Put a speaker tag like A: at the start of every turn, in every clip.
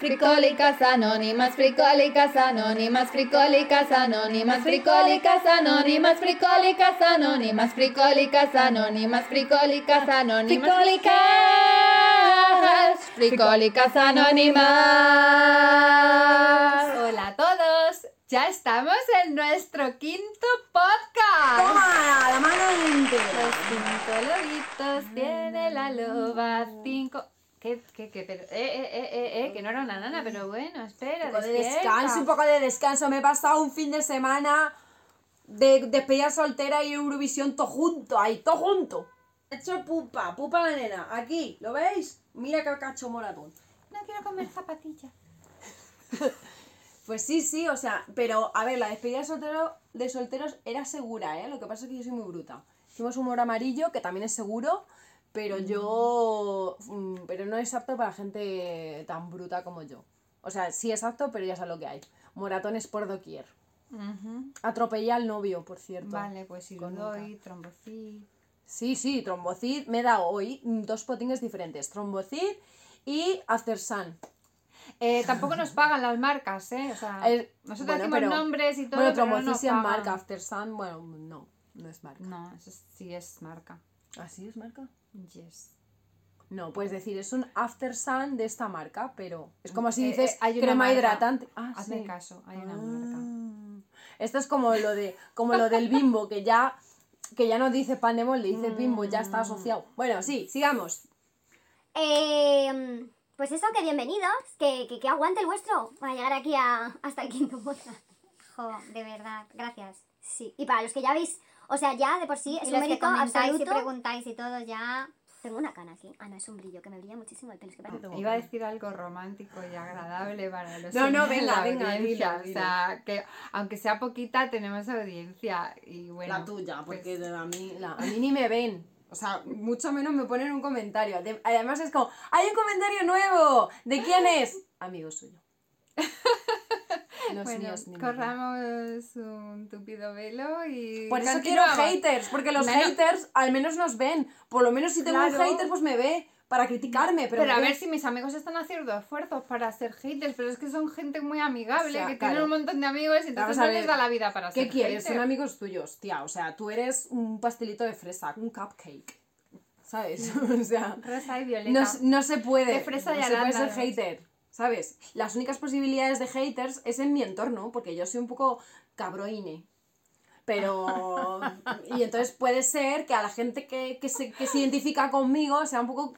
A: Fricólicas anónimas, fricólicas anónimas, fricólicas anónimas, fricólicas anónimas, fricólicas anónimas, fricólicas anónimas, fricólicas anónimas, fricólicas, fricólicas anónimas. Hola a todos, ya estamos en nuestro quinto podcast.
B: ¡Toma! ¡La mano
A: Los cinco lobitos tiene la loba, cinco... ¿Qué, qué, qué? Pero, eh, eh, eh, eh, eh, que no era una nana, pero bueno, espera,
B: Un poco de descanso, un poco de descanso. Me he pasado un fin de semana de despedida soltera y Eurovisión todo junto, ahí, todo junto. He hecho pupa, pupa la nena. Aquí, ¿lo veis? Mira qué cacho moratón.
A: No quiero comer zapatilla.
B: Pues sí, sí, o sea, pero a ver, la despedida de, soltero, de solteros era segura, ¿eh? Lo que pasa es que yo soy muy bruta. Hicimos humor amarillo, que también es seguro, pero yo. mm, Pero no es apto para gente tan bruta como yo. O sea, sí es apto, pero ya sabes lo que hay. Moratones por doquier. Atropellé al novio, por cierto.
A: Vale, pues
B: Con
A: doy, trombocid.
B: Sí, sí, trombocid. Me he dado hoy dos potines diferentes: trombocid y After Sun.
A: Eh, tampoco nos pagan las marcas, ¿eh? O sea,
B: Eh,
A: nosotros
B: bueno,
A: decimos
B: pero-
A: nombres y todo,
B: Bueno,
A: no
B: trombocid
A: nos
B: sí es marca. After Sun, bueno, no, no es marca.
A: No, eso sí es marca.
B: ¿Así es marca?
A: Yes.
B: No, puedes decir, es un After Sun de esta marca, pero es como si
A: Eh,
B: dices
A: eh, hay una
B: crema
A: marca.
B: hidratante. Ah,
A: Hazme
B: sí.
A: caso, hay una
B: Ah.
A: marca.
B: Esto es como lo de como lo del bimbo, que ya que ya no dice pan de molde, dice bimbo, ya está asociado. Bueno, sí, sigamos.
C: Eh, pues eso, que bienvenidos, que, que, que aguante el vuestro para llegar aquí a, hasta el quinto podcast. Jo, de verdad, gracias. Sí, y para los que ya veis, o sea, ya de por sí es
D: Y
C: un
D: los que
C: mérito
D: comentáis y
C: absoluto.
D: preguntáis y todo ya.
C: Tengo una cana aquí. Ah, no, es un brillo, que me brilla muchísimo el pelo. Es que parece...
A: Iba a decir algo romántico y agradable para los
B: No, no, venga,
A: la
B: venga, dilo.
A: O sea, que aunque sea poquita, tenemos audiencia. Y bueno,
B: la tuya, porque
A: pues,
B: a, mí, la- a mí ni me ven. O sea, mucho menos me ponen un comentario. De- además es como, ¡hay un comentario nuevo! ¿De quién es? Amigo suyo. Los
A: bueno,
B: míos
A: corramos un tupido velo y.
B: Por eso quiero haters, porque los haters al menos nos ven. Por lo menos si tengo un
A: Claro.
B: hater, pues me ve para criticarme. Pero,
A: Pero, a ver
B: ve-
A: si mis amigos están haciendo esfuerzos para ser haters, pero es que son gente muy amigable,
B: O sea,
A: que
B: claro.
A: tienen un montón de amigos y entonces no les da la vida para
B: ¿Qué
A: ser
B: quieres?
A: hater.
B: Son amigos tuyos, tía. O sea, tú eres un pastelito de fresa, un cupcake. ¿Sabes? o sea,
A: Rosa y violeta.
B: no, no se puede.
A: De fresa y
B: no se puede ser hater. ¿Sabes? Las únicas posibilidades de haters es en mi entorno, porque yo soy un poco cabroine. Pero. y entonces puede ser que a la gente que, que se, que se identifica conmigo sea un poco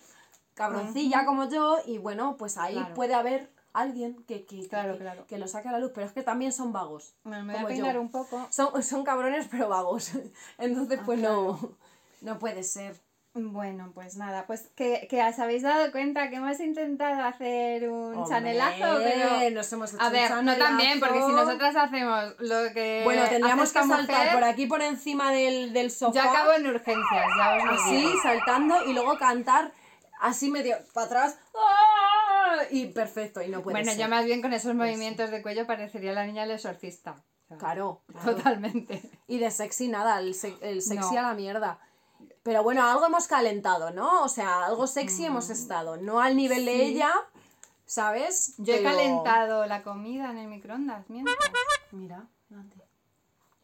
B: cabroncilla como yo, y bueno, pues ahí
A: Claro.
B: puede haber alguien que, que,
A: Claro,
B: que-
A: claro.
B: que lo saque a la luz. Pero es que también son vagos.
A: Bueno, me voy a peinar
B: yo.
A: un poco.
B: Son, son cabrones pero vagos. Entonces,
A: Ah,
B: pues no, no puede ser.
A: Bueno, pues nada, pues que, que os habéis dado cuenta que hemos intentado hacer un
B: Hombre,
A: chanelazo, pero...
B: nos hemos hecho
A: A
B: un
A: ver, no también, porque si nosotras hacemos lo que
B: Bueno, tendríamos que saltar
A: mujer,
B: por aquí por encima del, del sofá.
A: Yo acabo en urgencias, ya os lo
B: así,
A: digo.
B: saltando y luego cantar así medio para atrás. ¡ah! Y perfecto, y no puede
A: Bueno,
B: ser.
A: yo más bien con esos movimientos de cuello parecería la niña del exorcista.
B: Claro, claro.
A: Totalmente.
B: Y de sexy nada, el, se- el sexy
A: No.
B: a la mierda. Pero bueno, algo hemos calentado, ¿no? O sea, algo sexy hemos estado. No al nivel de
A: Mm.
B: Ella, ¿sabes?
A: Yo he calentado la comida en el microondas mientras.
B: Mira, fíjate.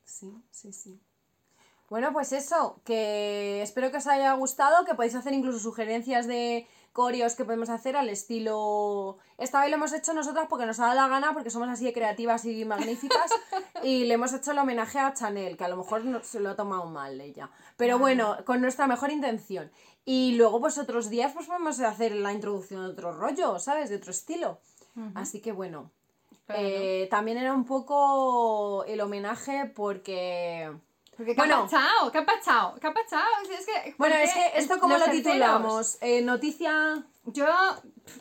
B: Sí, sí, sí. Bueno, pues eso, que espero que os haya gustado, que podéis hacer incluso sugerencias de coreos que podemos hacer al estilo... Esta vez lo hemos hecho nosotras porque nos ha dado la gana, porque somos así de creativas y magníficas, y le hemos hecho el homenaje a Chanel, que a lo mejor no, se lo ha tomado mal ella. Pero bueno, con nuestra mejor intención. Y luego pues otros días pues podemos hacer la introducción de otro rollo, ¿sabes? De otro estilo. Así que bueno, eh, también era un poco el homenaje porque...
A: Porque, ¿qué
B: Bueno.
A: ha pasado? ¿Qué ha pasado? ¿Qué ha pasado? Es que,
B: Bueno,
A: ¿por
B: es que esto como lo
A: terceros?
B: titulamos, Eh, noticia...
A: Yo,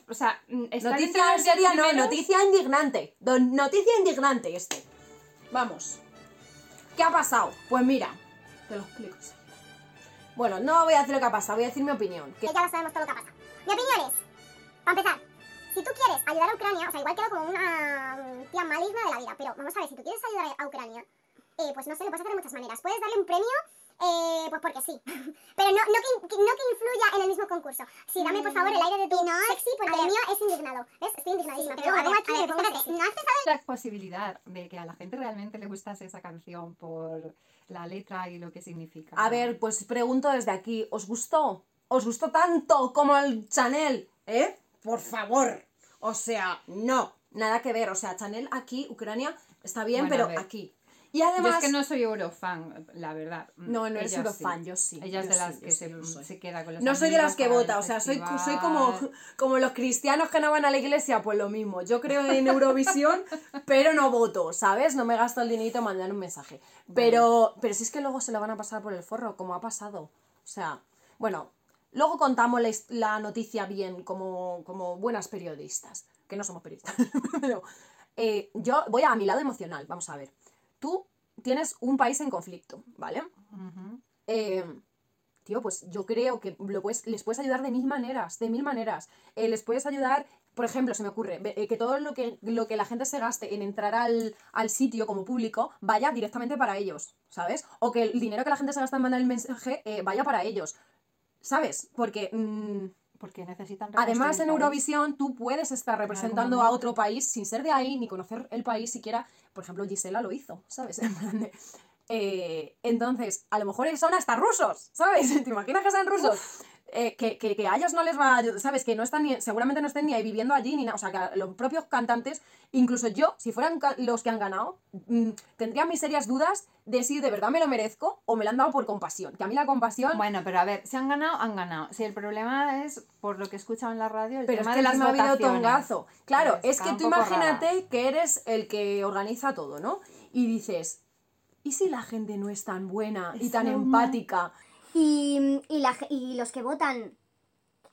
A: o sea, mm,
B: Noticia seria, no, noticia indignante. Don- noticia indignante este. Vamos. ¿Qué ha pasado? Pues mira, te lo explico. Bueno, no voy a decir lo que ha pasado, voy a decir mi opinión. Que
C: Que ya lo sabemos todo lo que ha pasado. Mi opinión es, para empezar, si tú quieres ayudar a Ucrania, o sea, igual quedo como una mm, tía maligna de la vida, pero vamos a ver, si tú quieres ayudar a Ucrania, eh, pues no sé, lo puedes hacer de muchas maneras. Puedes darle un premio
D: eh, pues porque sí. Pero no, no, que, no que influya en el mismo concurso. Sí, dame por favor el aire de tu sexy porque el mío es indignado. ¿Ves? Estoy indignadísima.
C: Sí,
D: pero
C: pero a ver, ver, espérate. ¿no has pensado
A: La posibilidad de que a la gente realmente le gustase esa canción por la letra y lo que significa.
B: A ver, pues pregunto desde aquí, ¿os gustó? ¿Os gustó tanto como el Chanel? ¿Eh? Por favor. O sea, no, nada que ver. O sea, Chanel aquí, Ucrania, está bien,
A: Bueno,
B: pero aquí. Y
A: Yo
B: además...
A: es que no soy eurofan, la verdad.
B: No, no eres
A: Ella
B: eurofan,
A: sí.
B: yo sí,
A: Ella es de las que
B: sí,
A: se, queda con los
B: No soy de las que vota, o sea, soy, soy como, como los cristianos que no van a la iglesia, pues lo mismo. Yo creo en Eurovisión, pero no voto, ¿sabes? No me gasto el dinerito en mandar un mensaje. Pero, pero si es que luego se lo van a pasar por el forro, como ha pasado. O sea, bueno, luego contamos la, la noticia bien, como, como buenas periodistas, que no somos periodistas. pero eh, yo voy a mi lado emocional, vamos a ver. Tú tienes un país en conflicto, ¿vale? Eh, tío, pues yo creo que lo puedes- les puedes ayudar de mil maneras, de mil maneras. Eh, les puedes ayudar, por ejemplo, se me ocurre, eh, que todo lo que, lo que la gente se gaste en entrar al, al sitio como público vaya directamente para ellos, ¿sabes? O que el dinero que la gente se gasta en mandar el mensaje eh, vaya para ellos, ¿sabes? Porque... mm,
A: Porque necesitan
B: Además, en. Eurovisión tú puedes estar representando a otro país sin ser de ahí ni conocer el país siquiera. Por ejemplo, Gisela lo hizo, ¿sabes? Eh, entonces, a lo mejor son hasta rusos, ¿sabes? ¿Te imaginas que sean rusos? Eh, que, que- que a ellos no les va a ayudar, ¿sabes? Que no están ni, seguramente no estén ni ahí viviendo allí ni nada. O sea, que los propios cantantes, incluso yo, si fueran los que han ganado, mm, tendría mis serias dudas de si de verdad me lo merezco o me lo han dado por compasión. Que a mí la compasión.
A: Bueno, pero a ver, si han ganado, han ganado. Si el problema es, por lo que he escuchado en la radio, el
B: Pero es
A: tema
B: que
A: de las
B: ha habido tongazo. Claro,
A: Pues
B: es que tú imagínate
A: rara.
B: que eres el que organiza todo, ¿no? Y dices, ¿y si la gente no es tan buena y tan
A: no.
C: Y, y, la ge- y los que votan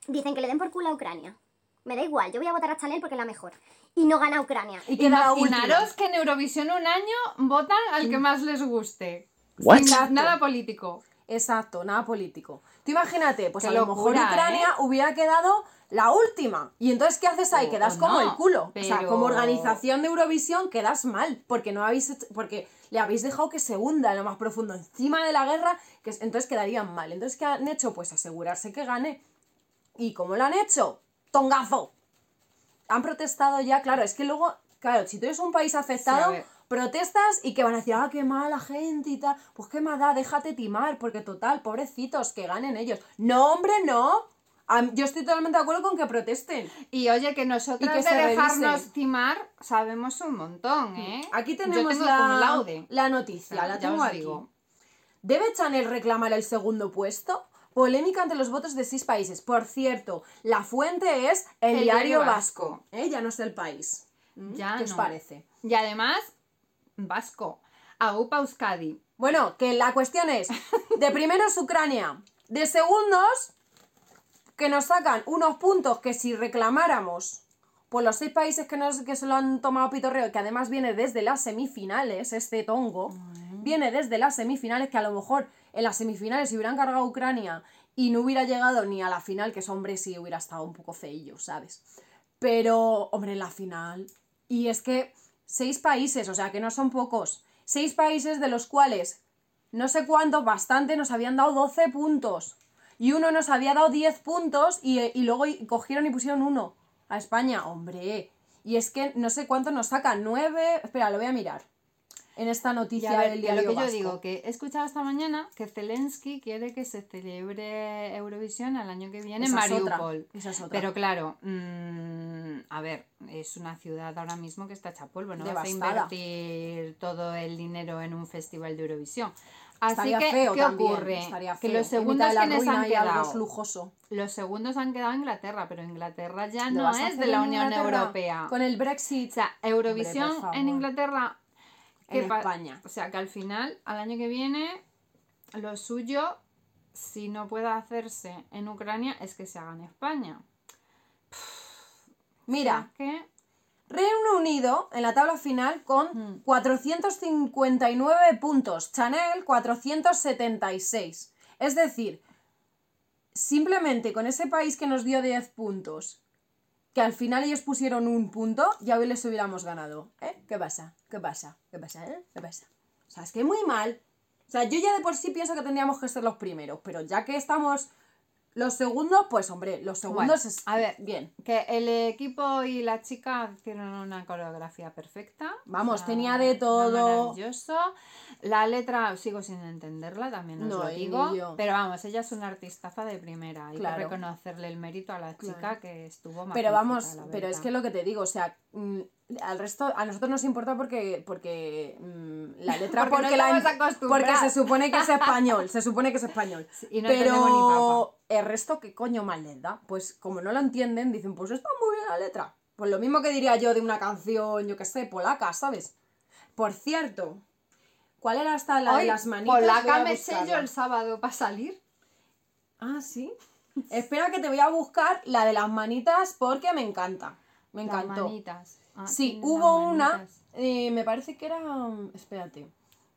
C: dicen que le den por culo a Ucrania. Me da igual, yo voy a votar a Chanel porque es la mejor. Y no gana Ucrania.
B: Y última.
A: Imaginaros que en Eurovisión un año votan al que más les guste.
E: What?
A: Sin nada político.
B: Exacto, nada político. Tú imagínate, pues
A: Qué
B: a lo mejor Ucrania
A: ¿eh?
B: hubiera quedado la última. Y entonces, ¿qué haces ahí?
A: O-
B: quedas
A: o
B: como
A: no,
B: el culo. O sea, como organización de Eurovisión quedas mal. Porque no habéis hecho- porque le habéis dejado que se hunda en lo más profundo, encima de la guerra, que es- entonces quedarían mal. Entonces, ¿qué han hecho? Pues asegurarse que gane. ¿Y cómo lo han hecho? ¡Tongazo! Han protestado ya, claro, es que luego, claro, si tú eres un país afectado. Protestas y que van a decir, ah, qué mala gente y tal. Pues qué da, déjate timar, porque total, pobrecitos, que ganen ellos. No, hombre, no. Yo estoy totalmente de acuerdo con que protesten.
A: Y oye, que nosotros
B: Y que
A: de
B: se
A: dejarnos
B: revisen.
A: timar sabemos un montón, ¿eh?
B: Aquí tenemos la,
A: laude.
B: noticia, la tengo aquí.
A: digo.
B: ¿Debe Chanel reclamar el segundo puesto? Polémica ante los votos de seis países. Por cierto, la fuente es el,
A: El
B: diario
A: Diario
B: vasco.
A: Vasco.
B: ¿eh? Ya no es el país. ¿Mm?
A: Ya
B: ¿Qué os parece?
A: Y además, vasco. Aupa Euskadi.
B: Bueno, que la cuestión es, de primeros Ucrania, de segundos, que nos sacan unos puntos que si reclamáramos por los seis países que, nos, que se lo han tomado pitorreo, que además viene desde las semifinales, este tongo, viene desde las semifinales, que a lo mejor en las semifinales si hubieran cargado a Ucrania y no hubiera llegado ni a la final, que eso, hombre, sí hubiera estado un poco feillo, ¿sabes? Pero, hombre, en la final. Y es que seis países, o sea, que no son pocos. Seis países de los cuales no sé cuántos, bastante, nos habían dado 12 puntos. Y uno nos había dado 10 puntos y, y luego cogieron y pusieron uno a España. Hombre, y es que no sé cuántos nos sacan. 9. Espera, lo voy a mirar. En esta noticia
A: ver,
B: del
A: que
B: diario
A: lo que yo digo, que he escuchado esta mañana que Zelensky quiere que se celebre Eurovisión el año que viene
B: Esa
A: en
B: es
A: Mariupol.
B: esa es otra.
A: Pero claro, mm, a ver, es una ciudad ahora mismo que está hecha polvo, no vas a
B: Devastada.
A: invertir todo el dinero en un festival de Eurovisión. Así
B: Estaría
A: que,
B: feo
A: ¿qué
B: también,
A: ocurre?
B: estaría
A: que
B: feo.
A: los
B: En mitad
A: segundos quienes han quedado,
B: lujoso.
A: los segundos han quedado Inglaterra, pero Inglaterra ya
B: ¿Lo
A: no es de la
B: en
A: Unión
B: Inglaterra?
A: Europea.
B: Con el Brexit.
A: O sea, Eurovisión en Inglaterra. ¿Qué
B: En
A: pa-
B: España.
A: O sea, que al final, al año que viene, lo suyo, si no puede hacerse en Ucrania, es que se haga en España.
B: Mira,
A: que,
B: Reino Unido en la tabla final con
A: Mm.
B: 459 puntos, Chanel 476. Es decir, simplemente con ese país que nos dio 10 puntos, que al final ellos pusieron un punto, ya hoy les hubiéramos ganado. ¿Eh? ¿Qué pasa? ¿Qué pasa? ¿Qué pasa? ¿Eh? ¿Qué pasa? O sea, es que muy mal. O sea, yo ya de por sí pienso que tendríamos que ser los primeros, pero ya que estamos los segundos, pues hombre, los segundos
A: Bueno,
B: es
A: a ver,
B: bien.
A: Que el equipo y la chica hicieron una coreografía perfecta.
B: Vamos, tenía de todo.
A: Maravilloso. La letra sigo sin entenderla, también os
B: No,
A: lo digo. Pero vamos, ella es una artistaza de primera. Hay
B: Claro.
A: que reconocerle el mérito a la chica
B: Claro.
A: que estuvo
B: Pero
A: magnífica,
B: vamos, pero es que lo que te digo, o sea, mm, al resto, a nosotros nos importa porque, porque mm, la letra,
A: Porque no
B: la, porque se supone que es español, se supone que es español.
A: y no
B: pero el resto, ¿qué coño mal les da? Pues como no lo entienden, dicen, pues está muy bien la letra. Pues lo mismo que diría yo de una canción, yo qué sé, polaca, ¿sabes? Por cierto, ¿cuál era hasta la de las manitas?
A: Polaca me
B: buscarla.
A: el sábado para salir.
B: Ah, sí. Espera que te voy a buscar la de las manitas porque me encanta. Me
A: Las
B: encantó.
A: manitas. Ah,
B: Sí,
A: tiene
B: hubo
A: las
B: una,
A: manitas.
B: eh, me parece que era, espérate.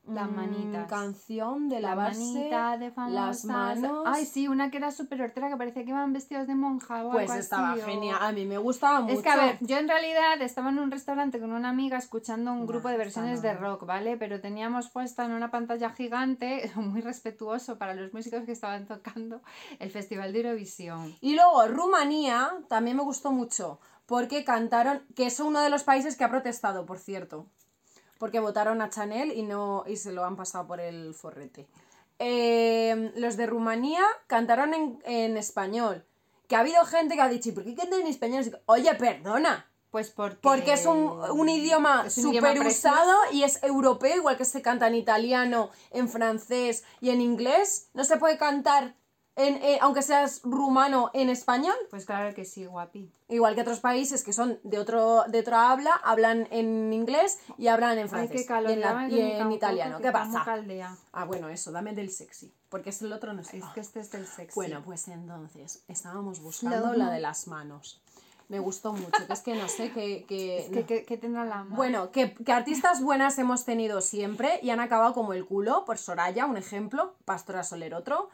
A: Las
B: Mm,
A: manitas.
B: Canción de
A: La
B: lavarse
A: manita de
B: las manos.
A: Ay, sí, una que era súper hortera que parecía que iban vestidos de monja o
B: Pues
A: algo
B: estaba
A: así, o-
B: genial. A mí me gustaba mucho.
A: Es que, a ver, yo en realidad estaba en un restaurante con una amiga escuchando un grupo de versiones de rock, ¿vale? Pero teníamos puesta en una pantalla gigante, muy respetuoso para los músicos que estaban tocando, el Festival de Eurovisión.
B: Y luego Rumanía también me gustó mucho. Porque cantaron, que es uno de los países que ha protestado, por cierto. Porque votaron a Chanel y no y se lo han pasado por el forrete. Eh, los de Rumanía cantaron en, en español. Que ha habido gente que ha dicho, ¿y por qué cantan en español? Oye, perdona.
A: Pues porque...
B: Porque es un, un idioma súper usado y es europeo, igual que se canta en italiano, en francés y en inglés. No se puede cantar, en, eh, aunque seas rumano, en español.
A: Pues claro que sí, guapi.
B: Igual que otros países que son de otro de otra habla, hablan en inglés y hablan en
A: Ay,
B: francés.
A: qué calor.
B: y en, la- y en italiano. ¿Qué pasa? Ah, bueno, eso, dame del sexy. Porque es el otro no sé.
A: Es que este es el sexy.
B: Bueno, pues entonces, estábamos buscando la de las manos. Me gustó mucho, que es que no sé, que... que-
A: Es que, que, que tendrá la mano.
B: Bueno, que, que artistas buenas hemos tenido siempre y han acabado como el culo, por Soraya, un ejemplo, Pastora Soler otro.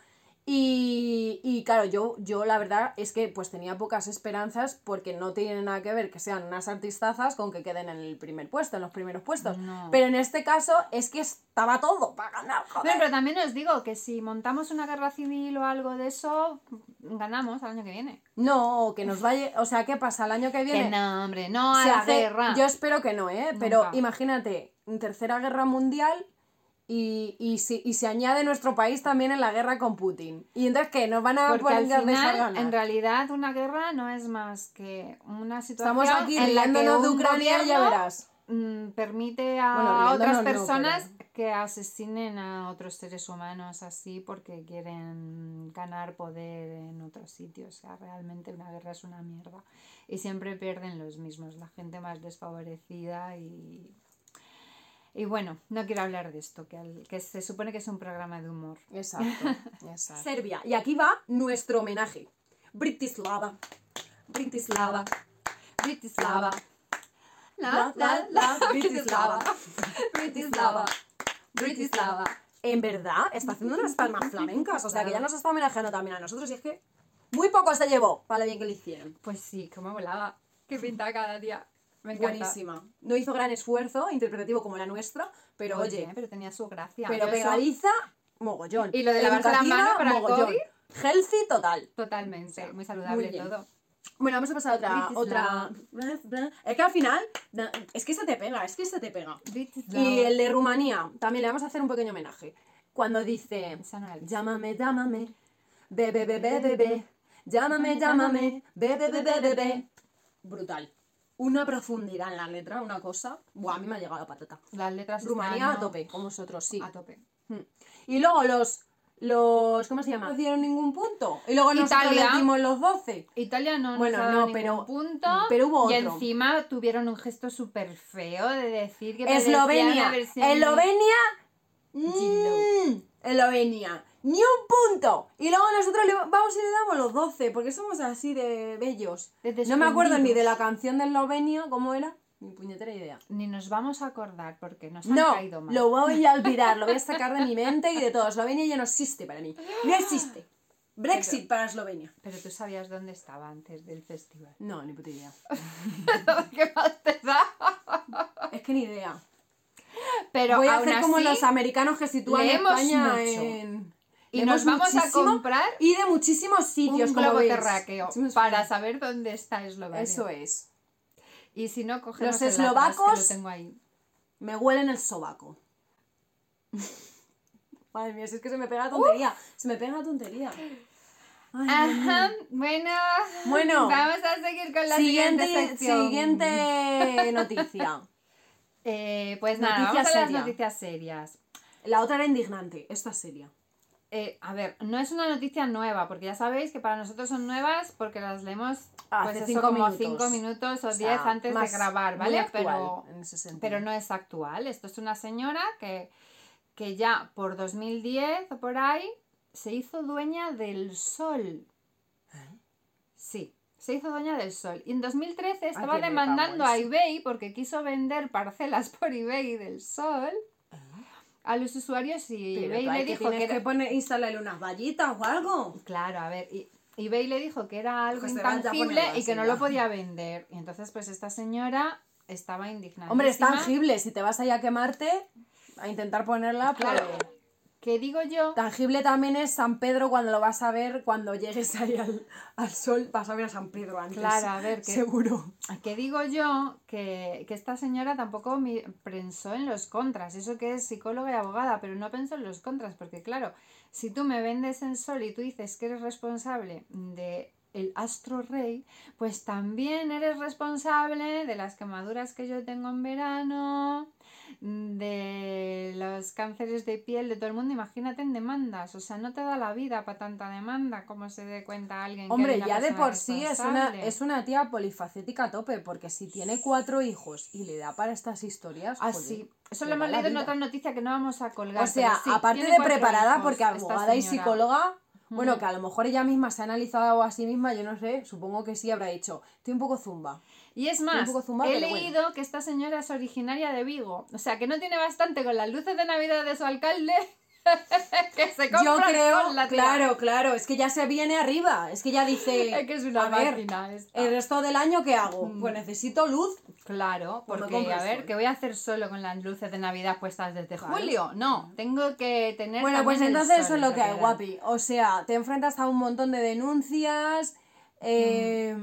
B: Y, y claro, yo, yo la verdad es que pues tenía pocas esperanzas porque no tiene nada que ver que sean unas artistazas con que queden en el primer puesto, en los primeros puestos.
A: No.
B: Pero en este caso es que estaba todo para ganar, joder.
A: Bueno, pero también os digo que si montamos una guerra civil o algo de eso, ganamos al año que viene.
B: No, que nos vaya... O sea, ¿qué pasa? El año que viene...
A: Que no, hombre, no a
B: se
A: la
B: hace-
A: guerra.
B: Yo espero que no, ¿eh? Pero
A: Nunca.
B: imagínate, Tercera Guerra Mundial y, y, si- y se añade nuestro país también en la guerra con Putin. ¿Y entonces qué? ¿Nos van a
A: Porque
B: poner
A: al final, en realidad, una guerra no es más que una situación
B: Estamos aquí
A: en la que
B: de Ucrania ya verás.
A: mm, permite a
B: Bueno,
A: otras
B: no,
A: personas
B: pero-
A: que asesinen a otros seres humanos así porque quieren ganar poder en otros sitios. O sea, realmente una guerra es una mierda. Y siempre pierden los mismos, la gente más desfavorecida y... Y bueno, no quiero hablar de esto, que, al- que se supone que es un programa de humor.
B: Exacto, exacto. Serbia. Y aquí va nuestro homenaje. Britislava. Britislava.
A: Britislava.
B: La, la, la, Britislava.
A: Britislava. Britislava.
B: En verdad, está haciendo unas palmas flamencas. O sea, que ya nos está homenajeando también a nosotros. Y es que muy poco se llevó para lo bien que lo hicieron.
A: Pues sí, como volaba. Qué pinta cada día. Me.
B: Buenísima. No hizo gran esfuerzo interpretativo como la nuestra, pero oye,
A: pero tenía su gracia.
B: pero
A: eso-
B: pegadiza, mogollón.
A: Y lo de lavarse las
B: Educativa,
A: manos para el
B: mogollón. Healthy total.
A: Totalmente, muy
B: Muy
A: saludable
B: bien.
A: todo.
B: Bueno, vamos a pasar a otra, otra. Es que al final, na- es que se te pega, es que se te pega. Y el de Rumanía, también le vamos a hacer un pequeño homenaje. Cuando dice,
A: Esa no la he visto.
B: llámame, llámame, bebé, bebé, bebé, llámame, llámame, bebé, bebé, bebé. Brutal. Una profundidad en la letra, una cosa. Buah, a mí me ha llegado la patata.
A: Las letras
B: Rumanía
A: están,
B: a
A: ¿no?
B: tope, con vosotros, sí.
A: A tope.
B: Mm. Y luego los, los, ¿cómo se llama? No dieron ningún punto. Y luego nosotros
A: Italia.
B: dimos los 12.
A: Italia no
B: Bueno,
A: nos
B: no,
A: ningún
B: pero-
A: punto.
B: pero hubo
A: Y
B: otro.
A: encima tuvieron un gesto súper feo de decir que
B: Eslovenia. Eslovenia.
A: Gildo.
B: mm, Eslovenia. Ni un punto. Y luego nosotros le vamos y le damos los 12, porque somos así de bellos. No me acuerdo ni de la canción de Eslovenia, ¿cómo era? Ni puñetera idea.
A: Ni nos vamos a acordar porque nos han
B: No,
A: caído mal.
B: lo voy a olvidar, lo voy a sacar de mi mente y de todo. Eslovenia ya no existe para mí. No existe. Brexit para Eslovenia.
A: Pero tú sabías dónde estaba antes del festival.
B: No, ni puta idea.
A: ¿Qué más te da?
B: Es que ni idea.
A: Pero
B: Voy a hacer como los americanos que sitúan España
A: mucho.
B: en...
A: Y nos vamos a comprar
B: Y de muchísimos sitios,
A: un globo terráqueo para saber dónde está Eslovenia.
B: Eso es.
A: Y si no, cogemos
B: Los
A: el atlas, que
B: eslovacos-
A: lo tengo ahí.
B: Me huelen el sobaco. Madre mía, si es que se me pega la tontería. Se me pega la tontería. Ay.
A: Ajá, bueno,
B: Bueno.
A: vamos a seguir con la siguiente,
B: Siguiente,
A: sección.
B: siguiente noticia.
A: Eh, pues nada, vamos a las noticias serias.
B: La otra era indignante, esta es seria.
A: Eh, a ver, no es una noticia nueva, porque ya sabéis que para nosotros son nuevas porque las leemos
B: Hace
A: pues eso,
B: cinco
A: como
B: minutos.
A: cinco minutos o,
B: O sea,
A: diez antes de grabar, ¿vale?
B: actual
A: Pero,
B: en ese sentido.
A: pero no es actual. Esto es una señora que, que ya por 2010 o por ahí se hizo dueña del sol. Sí, se hizo dueña del sol. Y en 2013 estaba demandando a eBay porque quiso vender parcelas por eBay del sol a los usuarios y
B: Pero
A: eBay le
B: que
A: dijo que era...
B: que poner, instalarle unas vallitas o algo.
A: Claro, a ver, y eBay le dijo que era algo
B: Pues
A: intangible y que no lo podía vender. Y entonces, pues esta señora estaba indignada.
B: Hombre, es tangible. Si te vas ahí a quemarte, a intentar ponerla, pues...
A: ¿Qué digo yo?
B: Tangible también es San Pedro cuando lo vas a ver, cuando llegues ahí al, al sol, vas a ver a San Pedro antes.
A: Claro, a ver, que-
B: Seguro.
A: ¿Qué digo yo? Que, que esta señora tampoco pensó en los contras. Eso que es psicóloga y abogada, pero no pensó en los contras. Porque claro, si tú me vendes en sol y tú dices que eres responsable de el astro rey, pues también eres responsable de las quemaduras que yo tengo en verano, de los cánceres de piel de todo el mundo. Imagínate en demandas. O sea, no te da la vida para tanta demanda como se dé cuenta alguien.
B: Hombre, ya de por sí es una, es una tía polifacética a tope, porque si tiene cuatro hijos y le da para estas historias.
A: Ah,
B: joder,
A: sí. Eso lo hemos leído en otra noticia que no vamos a colgar.
B: O sea,
A: sí,
B: aparte de preparada,
A: hijos,
B: porque abogada y psicóloga, bueno,
A: Mm.
B: que a lo mejor ella misma se ha analizado a sí misma, yo no sé, supongo que sí habrá dicho, estoy un poco zumba.
A: Y es más, he
B: bueno.
A: leído que esta señora es originaria de Vigo. O sea, que no tiene bastante con las luces de Navidad de su alcalde. que se
B: Yo creo,
A: con la
B: claro, claro, es que ya se viene arriba, es que ya dice,
A: Es que es una
B: a ver,
A: esta.
B: el resto del año ¿qué hago?
A: Mm.
B: Pues necesito luz.
A: Claro,
B: Pues
A: porque a ver,
B: sol.
A: ¿qué voy a hacer solo con las luces de Navidad puestas desde
B: Claro.
A: julio? No, tengo que tener.
B: Bueno, pues entonces eso es lo que hay, guapi. O sea, te enfrentas a un montón de denuncias. eh,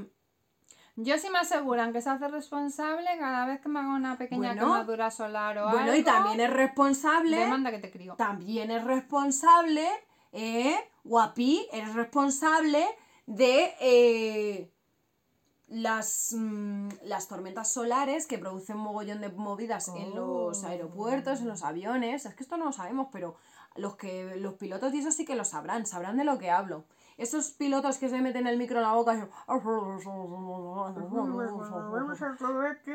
A: Yo sí me aseguran que se hace responsable cada vez que me haga una pequeña
B: Bueno.
A: quemadura solar o
B: Bueno,
A: algo.
B: y también es responsable.
A: Demanda que te crío.
B: También es responsable, eh, guapi, es responsable de eh, las, mm, las tormentas solares que producen mogollón de movidas en los
A: Oh.
B: aeropuertos, en los aviones. Es que esto no lo sabemos, pero los que los pilotos y eso sí que lo sabrán, sabrán de lo que hablo. Esos pilotos que se meten el micro en la boca y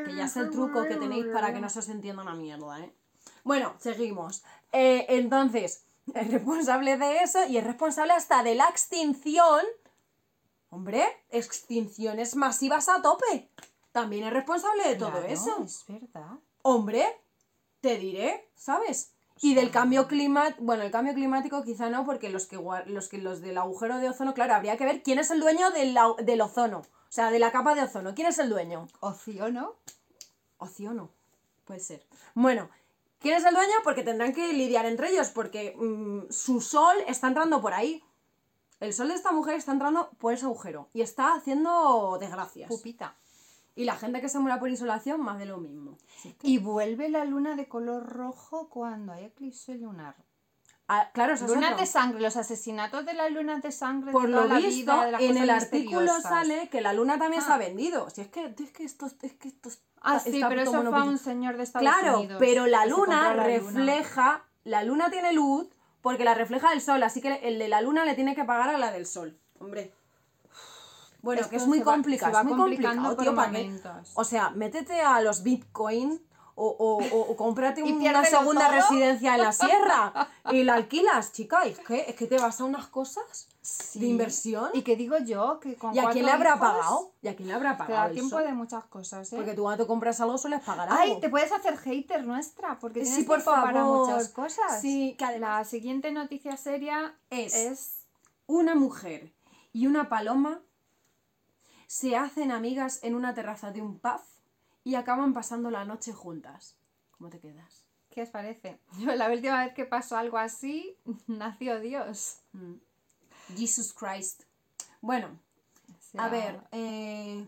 B: que ya es el truco que tenéis para que no se os entienda una mierda, ¿eh? Bueno, seguimos. Eh, entonces, es responsable de eso y es responsable hasta de la extinción. Hombre, extinciones masivas a tope. También es responsable de todo
A: Claro,
B: eso.
A: Es verdad.
B: Hombre, te diré, ¿sabes? Y del cambio climático, bueno, el cambio climático quizá no, porque los que, los que los del agujero de ozono, claro, habría que ver quién es el dueño del, del ozono, o sea, de la capa de ozono, ¿quién es el dueño?
A: Ocio, ¿no?
B: Ozono, puede ser. Bueno, ¿quién es el dueño? Porque tendrán que lidiar entre ellos, porque mm, su sol está entrando por ahí. El sol de esta mujer está entrando por ese agujero y está haciendo desgracias.
A: Pupita.
B: Y la gente que se muera por insolación, más de lo mismo.
A: Y vuelve la luna de color rojo cuando hay eclipse lunar.
B: Ah, claro,
A: Lunas
B: otro.
A: de sangre, los asesinatos de las lunas de sangre
B: Por
A: de
B: lo
A: la
B: visto,
A: vida, de las
B: en el artículo sale que la luna también se
A: Ah.
B: ha vendido. Si es que, es que esto, es que esto
A: Ah,
B: está-
A: sí,
B: está
A: pero eso fue un señor de Estados
B: Claro,
A: Unidos.
B: pero la luna
A: compró la luna.
B: refleja, la luna tiene luz porque la refleja el sol, así que el de la luna le tiene que pagar a la del sol. Hombre. Bueno,
A: Esto
B: que es muy
A: va-
B: complicado,
A: va
B: es muy complicado, tío, ¿para
A: momentos.
B: O sea, métete a los bitcoin o, o, o, o cómprate una segunda
A: todo.
B: residencia en la sierra y la alquilas, chica. Es que, es que te vas a unas cosas
A: Sí.
B: de inversión.
A: Y que digo yo que con
B: ¿Y a quién le habrá pagado? ¿Y a quién le habrá
A: Te
B: pagado?
A: da tiempo de muchas cosas, ¿eh?
B: Porque tú cuando te compras algo sueles pagar algo.
A: Ay, te puedes hacer hater nuestra, porque tienes
B: Sí, por
A: tiempo para
B: favor.
A: muchas cosas.
B: Sí, que además
A: La siguiente noticia seria
B: es,
A: es...
B: una mujer y una paloma se hacen amigas en una terraza de un pub y acaban pasando la noche juntas. ¿Cómo te quedas?
A: ¿Qué os parece? Yo la última vez que pasó algo así, nació Dios.
B: Mm. Jesus Christ. Bueno, a ver, eh,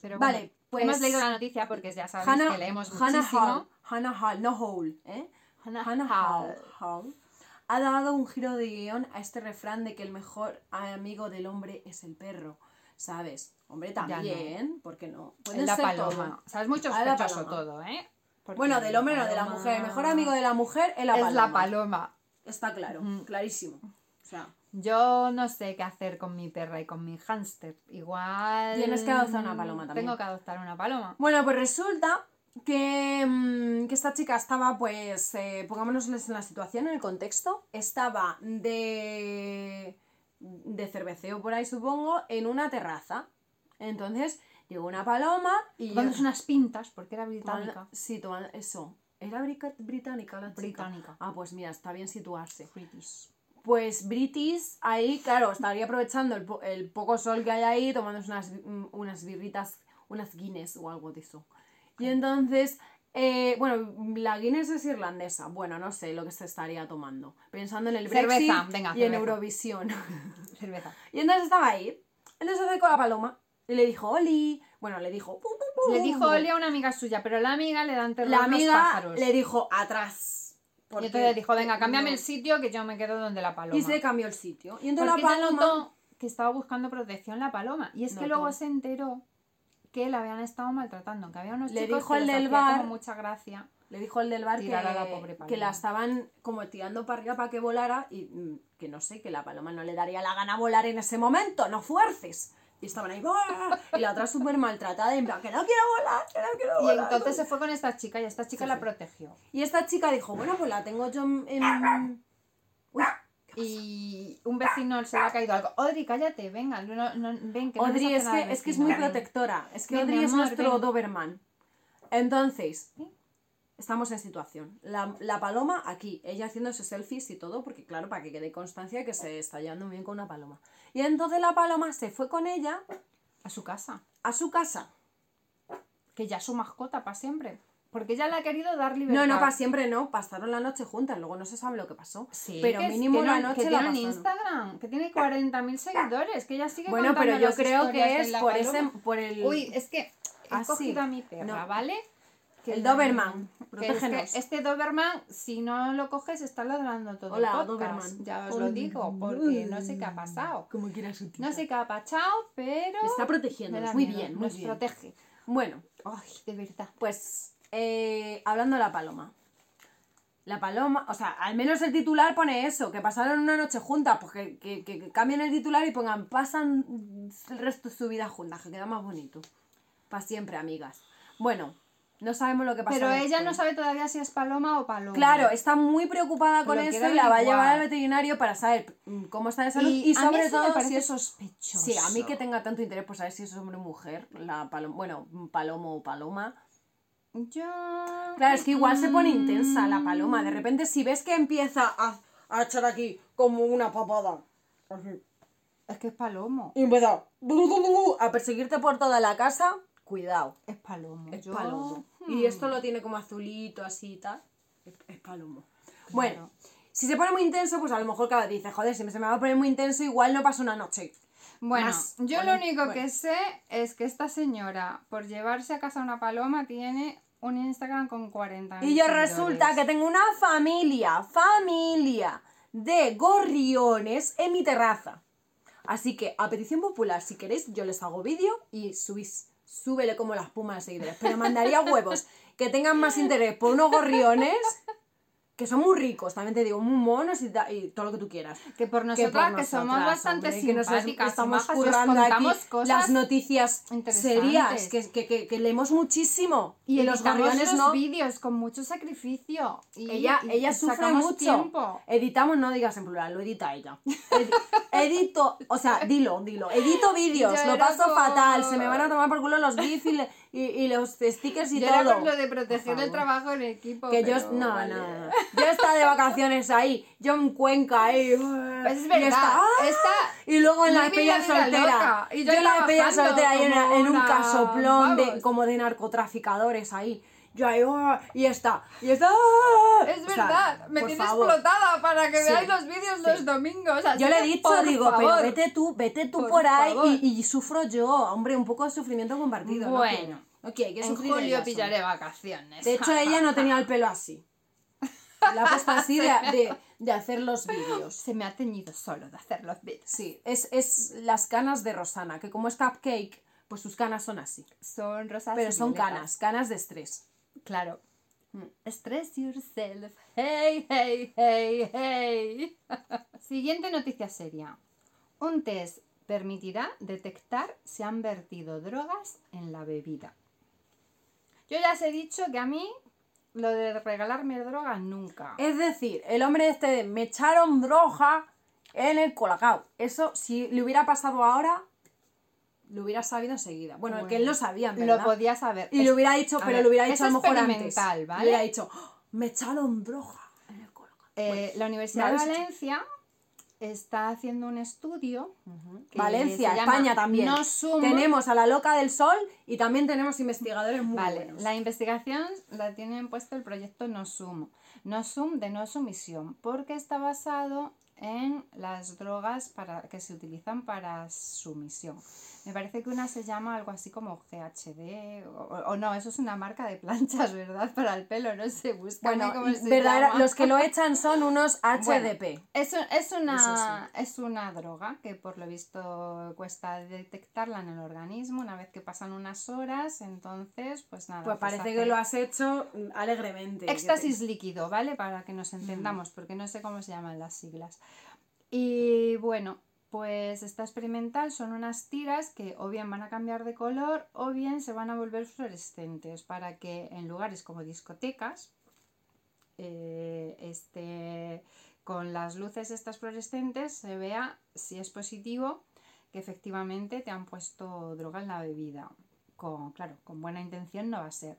A: pero
B: vale, pues-
A: hemos leído la noticia porque ya sabéis
B: Hannah,
A: que leemos
B: Hannah
A: muchísimo.
B: Hall, Hannah Hall, no Hall, ¿eh?
A: Hannah. Hall,
B: Hall ha dado un giro de guion a este refrán de que el mejor amigo del hombre es el perro. ¿Sabes? Hombre,
A: Ya no.
B: también, ¿por qué no? Puede
A: Es la
B: ser
A: paloma.
B: todo.
A: O sea, es muy sospechoso todo, ¿eh? Porque
B: Bueno, del hombre no, de la mujer. El mejor amigo de la mujer es la
A: es
B: paloma.
A: la paloma.
B: Está claro,
A: Mm.
B: clarísimo. O sea,
A: Yo no sé qué hacer con mi perra y con mi hámster. Igual.
B: Tienes que adoptar una paloma también.
A: Tengo que adoptar una paloma.
B: Bueno, pues resulta que, mm, que esta chica estaba, pues, eh, pongámonos en la situación, en el contexto, estaba de, de cerveceo por ahí, supongo, en una terraza. Entonces llegó una paloma y...
A: Tomando unas pintas, porque era
B: Tomando-
A: británica.
B: Sí, tomando- eso. ¿Era británica la chica?
A: Británica.
B: Ah, pues mira, está bien situarse.
A: British.
B: Pues British ahí, claro, estaría aprovechando el, po- el poco sol que hay ahí, tomándose unas, mm, unas birritas, unas Guinness o algo de eso. Y entonces, eh, bueno, la Guinness es irlandesa. Bueno, no sé lo que se estaría tomando. Pensando en el Brexit
A: Cerveza, venga,
B: y en. Eurovisión.
A: Cerveza.
B: y entonces estaba ahí. Entonces se acercó a la paloma y le dijo, Oli. Bueno, le dijo, "Pu, pu, pu".
A: Le dijo Oli a una amiga suya, pero la amiga le dan terror
B: La
A: los
B: amiga
A: pájaros.
B: le dijo, atrás.
A: Y
B: porque
A: entonces dijo, venga, cámbiame
B: no".
A: el sitio que yo me quedo donde la paloma.
B: Y se cambió el sitio. Y entonces la paloma...
A: notó que estaba buscando protección la paloma. Y es que luego se enteró que la habían estado maltratando, que había unos
B: Le
A: chicos
B: dijo
A: que
B: el
A: les
B: del bar-
A: como mucha gracia.
B: Le dijo el del bar que,
A: a la pobre
B: que la estaban como tirando para arriba para que volara y mm, que no sé, que la paloma no le daría la gana volar en ese momento, no fuerces. Y estaban ahí, ¡buah! y la otra súper maltratada, en plan, que no quiero volar, que no quiero
A: Y
B: volar.
A: entonces se fue con esta chica y esta chica la protegió.
B: Y esta chica dijo, bueno, pues la tengo yo en... en- Uy,
A: Y un vecino se le ha caído algo. Odri, cállate, venga, no, no- ven, que no
B: Audrey es que, es que es muy protectora, es que
A: Ven,
B: Audrey es nuestro
A: ven.
B: Doberman. Entonces,
A: ¿Sí?
B: estamos en situación. La, la paloma aquí, ella haciéndose selfies y todo, porque claro, para que quede constancia que se está llevando muy bien con una paloma. Y entonces la paloma se fue con ella
A: A su casa.
B: a su casa.
A: Que ya es su mascota para siempre. Porque ella le ha querido dar libertad.
B: No, no, para siempre no, pasaron la noche juntas, luego no se sabe lo que pasó.
A: Sí,
B: pero
A: que-
B: mínimo la
A: no-
B: noche
A: que
B: la
A: tiene
B: pasaron.
A: Instagram, que tiene 40.000 seguidores, que ella sigue
B: Bueno, pero yo creo que es por
A: paloma.
B: ese, por el...
A: Uy, es que he
B: Ah,
A: cogido a mi perra,
B: No.
A: ¿vale? Que-
B: El Doberman,
A: que es que
B: protégenos.
A: este Doberman, si no lo coges, está ladrando todo
B: Hola,
A: el podcast.
B: Doberman.
A: Ya os lo digo, porque no sé qué ha pasado.
B: Como quiera su tita.
A: No sé qué ha pasado, pero...
B: Me está protegiendo, muy bien, muy
A: nos
B: bien.
A: protege.
B: Bueno,
A: Ay, de verdad.
B: Pues, eh, hablando de la paloma. La paloma, o sea, al menos el titular pone eso, que pasaron una noche juntas, pues que, que- que- que cambien el titular y pongan, pasan el resto de su vida juntas, que queda más bonito. Para siempre, amigas. Bueno, no sabemos lo que pasa.
A: Pero ella no sabe todavía si es paloma o paloma.
B: Claro, está muy preocupada con eso y la va a llevar al veterinario para saber cómo está de salud y,
A: Y, a mí
B: sobre
A: eso me
B: todo
A: parece
B: si es
A: sospechoso.
B: Sí, a mí que tenga tanto interés por saber si es hombre o mujer, la paloma, bueno, palomo o paloma.
A: Yo...
B: Claro, es que igual se pone intensa la
A: Mm.
B: paloma. De repente, si ves que empieza a, a echar aquí como una papada, así,
A: Es que es palomo.
B: y empieza a perseguirte por toda la casa, cuidado,
A: Es palomo.
B: es
A: Yo-
B: palomo.
A: Hmm.
B: Y esto lo tiene como azulito, así y tal. Es, es palomo. Bueno, si se pone muy intenso, pues a lo mejor cada dice, joder, si se me va a poner muy intenso, igual no pasa una noche.
A: Bueno,
B: Más
A: yo
B: con
A: lo único
B: bueno.
A: que sé es que esta señora, por llevarse a casa una paloma, tiene un Instagram con 40
B: Y yo resulta que tengo una familia, familia de gorriones en mi terraza. Así que, a petición popular, si queréis, yo les hago vídeo y subís. Súbele como la espuma de seguidores. Pero mandaría huevos que tengan más interés por unos gorriones que son muy ricos, también te digo, muy monos y, y todo lo que tú quieras.
A: Que por
B: que
A: nosotras,
B: por
A: que, somos
B: nosotras,
A: bastante
B: hombre, que
A: simpáticas, y
B: estamos
A: majas, y
B: currando aquí
A: cosas
B: las noticias serias, que, que, que, que leemos muchísimo.
A: y
B: los
A: editamos
B: gorriones
A: los
B: no.
A: vídeos con mucho sacrificio. Y,
B: Ella,
A: y-
B: ella
A: y
B: sufre mucho.
A: tiempo.
B: Editamos, no digas en plural, lo edita ella. Edi- edito, o sea, dilo, dilo. Edito vídeos, lo paso
A: como-
B: fatal, se me van a tomar por culo los GIF y, le- y, y los stickers y
A: Yo era
B: todo.
A: por lo de proteger el trabajo en equipo.
B: Que yo,
A: pero
B: no,
A: vale.
B: no, no. Yo estaba de vacaciones ahí, yo en Cuenca ahí.
A: Pues es
B: y
A: verdad,
B: esta, ¡ah!
A: esta-
B: y luego en la pella soltera.
A: y yo
B: yo en la pella soltera ahí en, en un casoplón de, como de narcotraficadores ahí. Yo ahí, "Oh", y está, y está.
A: Es
B: O sea,
A: verdad, me
B: por
A: tiene
B: favor.
A: explotada para que
B: Sí,
A: veáis los vídeos
B: sí.
A: los domingos. así
B: Yo le he dicho,
A: por
B: digo,
A: favor.
B: pero vete tú, vete tú por,
A: Por
B: ahí y, y sufro yo, hombre, un poco de sufrimiento compartido. ¿no?
A: Bueno,
B: hay que
A: En julio pillaré vacaciones.
B: De hecho, ella no tenía el pelo así. La ha puesto así de, de- de hacer los vídeos.
A: Se me ha teñido solo de hacer los vídeos.
B: Sí, es, es las canas de Rosana, que como es cupcake, pues sus canas son así.
A: Son rosas
B: Pero son
A: violetas.
B: canas, canas de estrés.
A: Claro.
B: Mm.
A: Stress yourself. Hey, hey, hey, hey. Siguiente noticia seria. Un test permitirá detectar si han vertido drogas en la bebida. Yo ya os he dicho que a mí lo de regalarme drogas nunca.
B: Es decir, el hombre este de me echaron droga en el colacao. Eso, si le hubiera pasado ahora, lo hubiera sabido enseguida. Bueno, el que él lo sabía, en
A: Lo
B: verdad.
A: podía saber.
B: Y
A: Es-
B: le hubiera dicho, pero
A: ver,
B: lo hubiera dicho a lo mejor antes.
A: experimental, ¿vale?
B: Le hubiera dicho, "Oh, me echaron droga en el colacao.
A: Eh, la Universidad
B: ¿me
A: de? Valencia está haciendo un estudio.
B: Valencia, España también.
A: No Sum.
B: Tenemos a la loca del sol y también tenemos investigadores muy
A: Vale,
B: buenos.
A: la investigación la tienen puesto el proyecto No Sum. No Sum de no sumisión, porque está basado en las drogas para, que se utilizan para sumisión. Me parece que una se llama algo así como GHD, o, o no, eso es una marca de planchas, ¿verdad? Para el pelo, no sé, búscame
B: Bueno,
A: cómo se
B: verdadera-
A: llama.
B: los que lo echan son unos
A: Bueno,
B: HDP.
A: Es, un- es, una, es una droga que por lo visto cuesta detectarla en el organismo una vez que pasan unas horas, entonces pues nada.
B: Pues parece
A: hace
B: que lo has hecho mm, alegremente.
A: Éxtasis líquido, ¿vale? Para que nos entendamos, porque no sé cómo se llaman las siglas. Y bueno, pues esta experimental son unas tiras que o bien van a cambiar de color o bien se van a volver fluorescentes para que en lugares como discotecas, eh, este, con las luces estas fluorescentes se vea si es positivo que efectivamente te han puesto droga en la bebida. Con, claro, con buena intención no va a ser.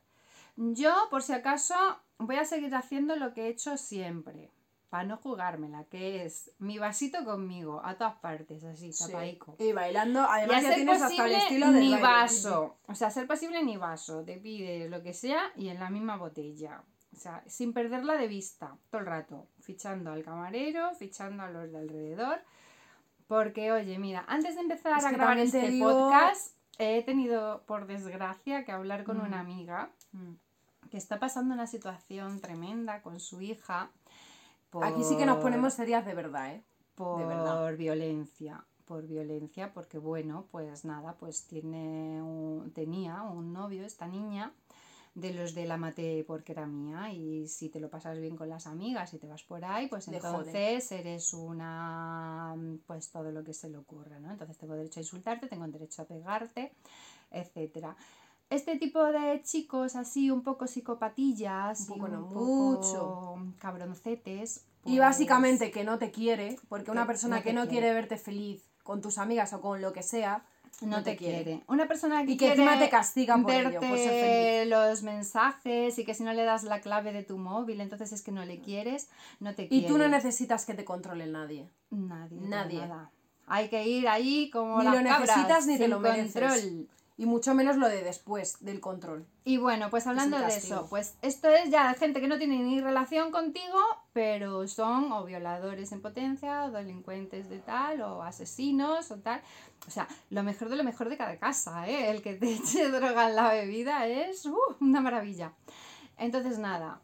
A: Yo, por si acaso, voy a seguir haciendo lo que he hecho siempre, para no jugármela, que es mi vasito conmigo, a todas partes, así,
B: Sí.
A: tapaico.
B: Y bailando, además ya tienes hasta el estilo del
A: ni
B: baile.
A: vaso. O sea, ser posible ni vaso. Te pides lo que sea y en la misma botella. O sea, sin perderla de vista todo el rato. Fichando al camarero, fichando a los de alrededor. Porque, oye, mira, antes de empezar
B: Es
A: a grabar este
B: digo-
A: podcast, he tenido, por desgracia, que hablar con
B: Mm.
A: una amiga
B: Mm.
A: que está pasando una situación tremenda con su hija.
B: Aquí sí que nos ponemos serias de verdad, ¿eh?
A: por
B: verdad.
A: violencia por violencia porque bueno pues nada pues tiene un- tenía un novio esta niña de los de la mate porque era mía y si te lo pasas bien con las amigas y te vas por ahí pues entonces eres una pues todo lo que se le ocurra no entonces tengo derecho a insultarte tengo derecho a pegarte etcétera este tipo de chicos así un poco psicopatillas
B: Un poco
A: y
B: no
A: un poco
B: mucho.
A: cabroncetes
B: Y
A: pues,
B: básicamente que no te quiere, porque una persona
A: no
B: que no
A: quiere.
B: quiere verte feliz con tus amigas o con lo que sea,
A: no, te, quiere. Una persona que
B: Y que
A: quiere
B: encima te castiga por ello,
A: verte
B: por ser
A: los mensajes y que si no le das la clave de tu móvil, entonces es que no le quieres, no te
B: Y
A: quiere.
B: tú no necesitas que te controle nadie.
A: Nadie.
B: Nadie.
A: nada. Hay que ir ahí como
B: Ni
A: las
B: lo necesitas ni te lo mereces.
A: control.
B: Y mucho menos lo de después del control.
A: Y bueno, pues hablando de eso, pues esto es ya gente que no tiene ni relación contigo, pero son o violadores en potencia, o delincuentes de tal, o asesinos, o tal. O sea, lo mejor de lo mejor de cada casa, ¿eh? El que te eche droga en la bebida es uh, una maravilla. Entonces, nada.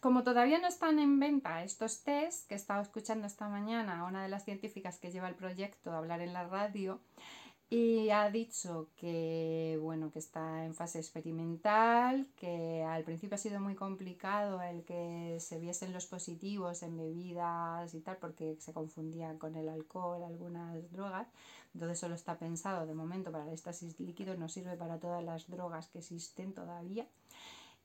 A: Como todavía no están en venta estos test, que he estado escuchando esta mañana a una de las científicas que lleva el proyecto a hablar en la radio, y ha dicho que bueno que está en fase experimental, que al principio ha sido muy complicado el que se viesen los positivos en bebidas y tal, porque se confundían con el alcohol, algunas drogas. Entonces solo está pensado de momento para el éxtasis líquido, no sirve para todas las drogas que existen todavía.